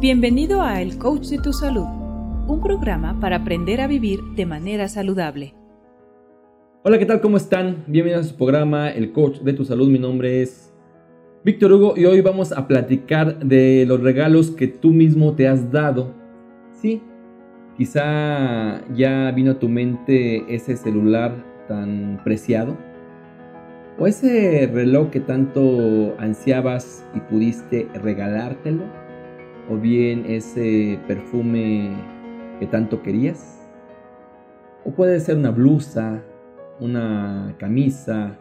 Bienvenido a El Coach de tu Salud, un programa para aprender a vivir de manera saludable. Hola, ¿qué tal? ¿Cómo están? Bienvenidos a su programa El Coach de tu Salud. Mi nombre es Víctor Hugo y hoy vamos a platicar de los regalos que tú mismo te has dado. Sí, quizá ya vino a tu mente ese celular tan preciado o ese reloj que tanto ansiabas y pudiste regalártelo o bien ese perfume que tanto querías. O puede ser una blusa, una camisa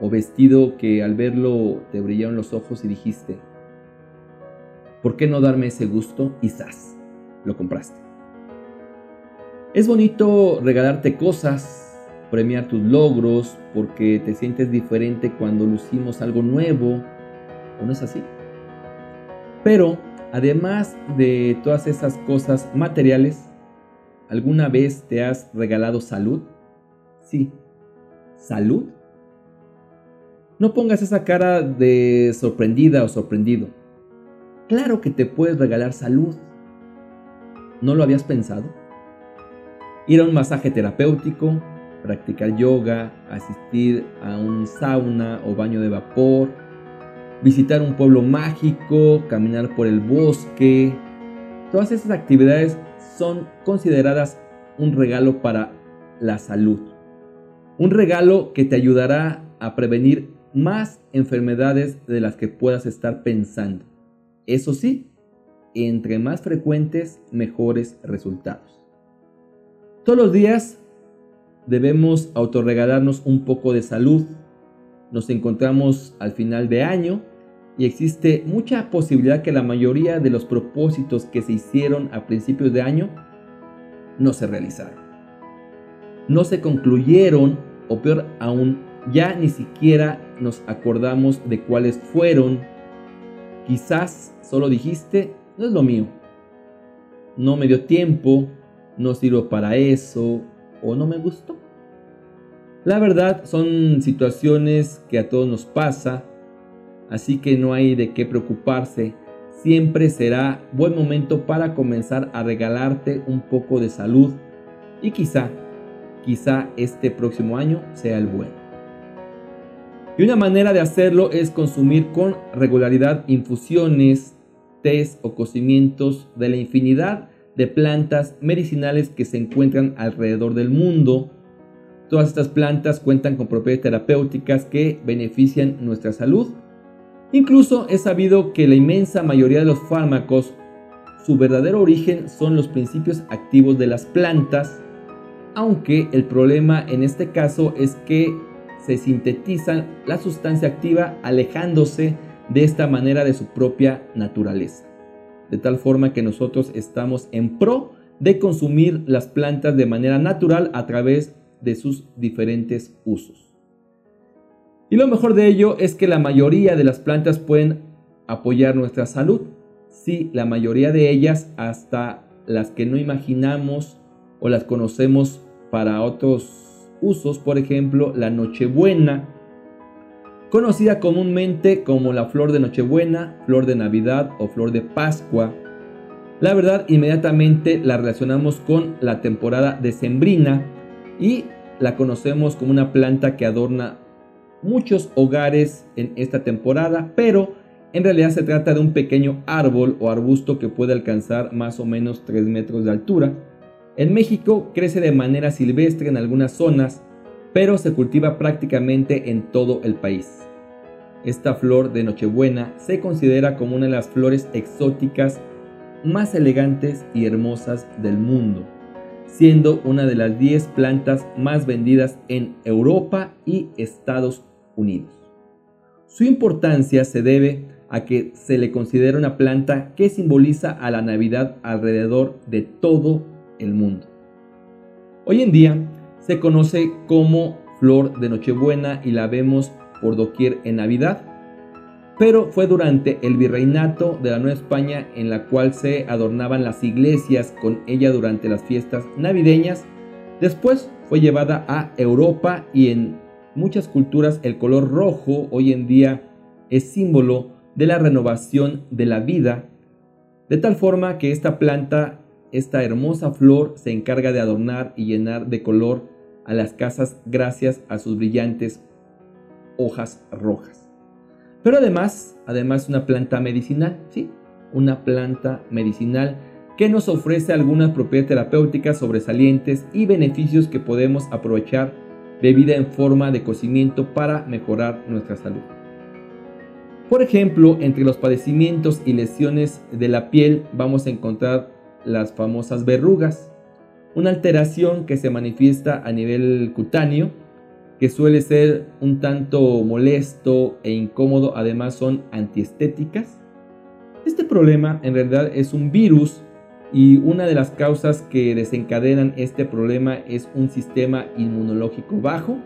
o vestido que al verlo te brillaron los ojos y dijiste, ¿por qué no darme ese gusto? Y ¡zas! Lo compraste. Es bonito regalarte cosas, premiar tus logros, porque te sientes diferente cuando lucimos algo nuevo, ¿o no es así? Pero Además de todas esas cosas materiales, ¿alguna vez te has regalado salud? Sí, salud. No pongas esa cara de sorprendida o sorprendido. Claro que te puedes regalar salud. ¿No lo habías pensado? Ir a un masaje terapéutico, practicar yoga, asistir a un sauna o baño de vapor, visitar un pueblo mágico, caminar por el bosque. Todas esas actividades son consideradas un regalo para la salud. Un regalo que te ayudará a prevenir más enfermedades de las que puedas estar pensando. Eso sí, entre más frecuentes, mejores resultados. Todos los días debemos autorregalarnos un poco de salud. Nos encontramos al final de año y existe mucha posibilidad que la mayoría de los propósitos que se hicieron a principios de año no se realizaron. No se concluyeron o peor aún, ya ni siquiera nos acordamos de cuáles fueron. Quizás solo dijiste, no es lo mío. No me dio tiempo, no sirvo para eso o no me gustó. La verdad son situaciones que a todos nos pasa así que no hay de qué preocuparse. Siempre será buen momento para comenzar a regalarte un poco de salud y quizá, quizá este próximo año sea el bueno. Y una manera de hacerlo es consumir con regularidad infusiones, tés o cocimientos de la infinidad de plantas medicinales que se encuentran alrededor del mundo. Todas estas plantas cuentan con propiedades terapéuticas que benefician nuestra salud Incluso es sabido que la inmensa mayoría de los fármacos, su verdadero origen son los principios activos de las plantas, aunque el problema en este caso es que se sintetizan la sustancia activa alejándose de esta manera de su propia naturaleza. De tal forma que nosotros estamos en pro de consumir las plantas de manera natural a través de sus diferentes usos. Y lo mejor de ello es que la mayoría de las plantas pueden apoyar nuestra salud. Sí, la mayoría de ellas, hasta las que no imaginamos o las conocemos para otros usos, por ejemplo, la Nochebuena, conocida comúnmente como la flor de Nochebuena, flor de Navidad o flor de Pascua. La verdad, inmediatamente la relacionamos con la temporada decembrina y la conocemos como una planta que adorna muchos hogares en esta temporada, pero en realidad se trata de un pequeño árbol o arbusto que puede alcanzar más o menos 3 metros de altura. En México crece de manera silvestre en algunas zonas, pero se cultiva prácticamente en todo el país. Esta flor de Nochebuena se considera como una de las flores exóticas más elegantes y hermosas del mundo siendo una de las 10 plantas más vendidas en Europa y Estados Unidos. Su importancia se debe a que se le considera una planta que simboliza a la Navidad alrededor de todo el mundo. Hoy en día se conoce como flor de Nochebuena y la vemos por doquier en Navidad, pero fue durante el virreinato de la Nueva España en la cual se adornaban las iglesias con ella durante las fiestas navideñas. Después fue llevada a Europa y en muchas culturas el color rojo hoy en día es símbolo de la renovación de la vida. de tal forma que esta planta, esta hermosa flor, se encarga de adornar y llenar de color a las casas gracias a sus brillantes hojas rojas. Pero además, además una planta medicinal, ¿sí? Una planta medicinal que nos ofrece algunas propiedades terapéuticas sobresalientes y beneficios que podemos aprovechar bebida en forma de cocimiento para mejorar nuestra salud. Por ejemplo, entre los padecimientos y lesiones de la piel vamos a encontrar las famosas verrugas, una alteración que se manifiesta a nivel cutáneo, que suele ser un tanto molesto e incómodo, además son antiestéticas. Este problema en realidad es un virus y una de las causas que desencadenan este problema es un sistema inmunológico bajo.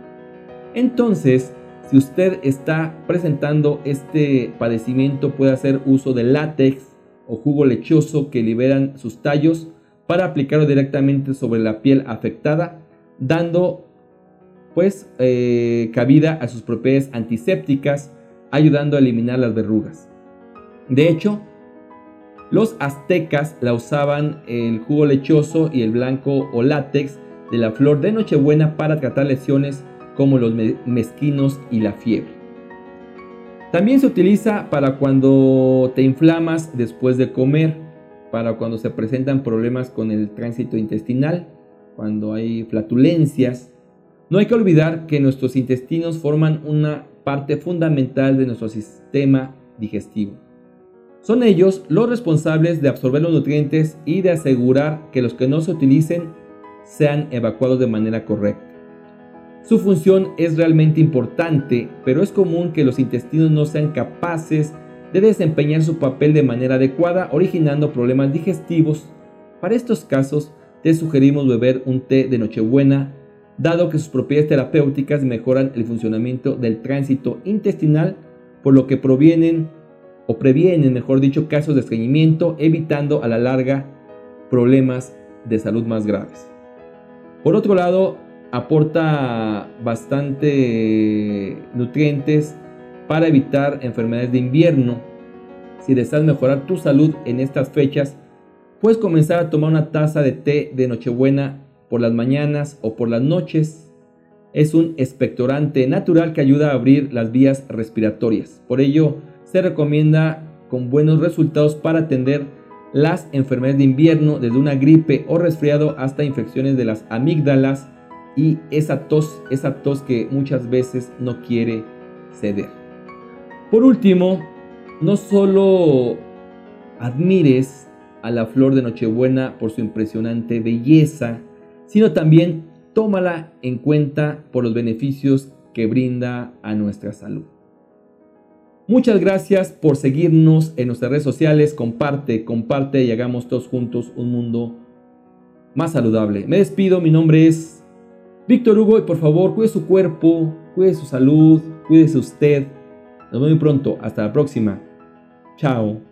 Entonces, si usted está presentando este padecimiento, puede hacer uso de látex o jugo lechoso que liberan sus tallos para aplicarlo directamente sobre la piel afectada, dando pues eh, cabida a sus propiedades antisépticas, ayudando a eliminar las verrugas. De hecho, los aztecas la usaban el jugo lechoso y el blanco o látex de la flor de Nochebuena para tratar lesiones como los mezquinos y la fiebre. También se utiliza para cuando te inflamas después de comer, para cuando se presentan problemas con el tránsito intestinal, cuando hay flatulencias. No hay que olvidar que nuestros intestinos forman una parte fundamental de nuestro sistema digestivo. Son ellos los responsables de absorber los nutrientes y de asegurar que los que no se utilicen sean evacuados de manera correcta. Su función es realmente importante, pero es común que los intestinos no sean capaces de desempeñar su papel de manera adecuada, originando problemas digestivos. Para estos casos, te sugerimos beber un té de Nochebuena, dado que sus propiedades terapéuticas mejoran el funcionamiento del tránsito intestinal, por lo que provienen o previenen, mejor dicho, casos de estreñimiento, evitando a la larga problemas de salud más graves. Por otro lado, aporta bastante nutrientes para evitar enfermedades de invierno. Si deseas mejorar tu salud en estas fechas, puedes comenzar a tomar una taza de té de Nochebuena por las mañanas o por las noches. Es un expectorante natural que ayuda a abrir las vías respiratorias. Por ello, se recomienda con buenos resultados para atender las enfermedades de invierno, desde una gripe o resfriado hasta infecciones de las amígdalas y esa tos, esa tos que muchas veces no quiere ceder. Por último, no solo admires a la flor de Nochebuena por su impresionante belleza, sino también tómala en cuenta por los beneficios que brinda a nuestra salud. Muchas gracias por seguirnos en nuestras redes sociales. Comparte, comparte y hagamos todos juntos un mundo más saludable. Me despido, mi nombre es Víctor Hugo y por favor cuide su cuerpo, cuide su salud, cuídese usted. Nos vemos muy pronto. Hasta la próxima. Chao.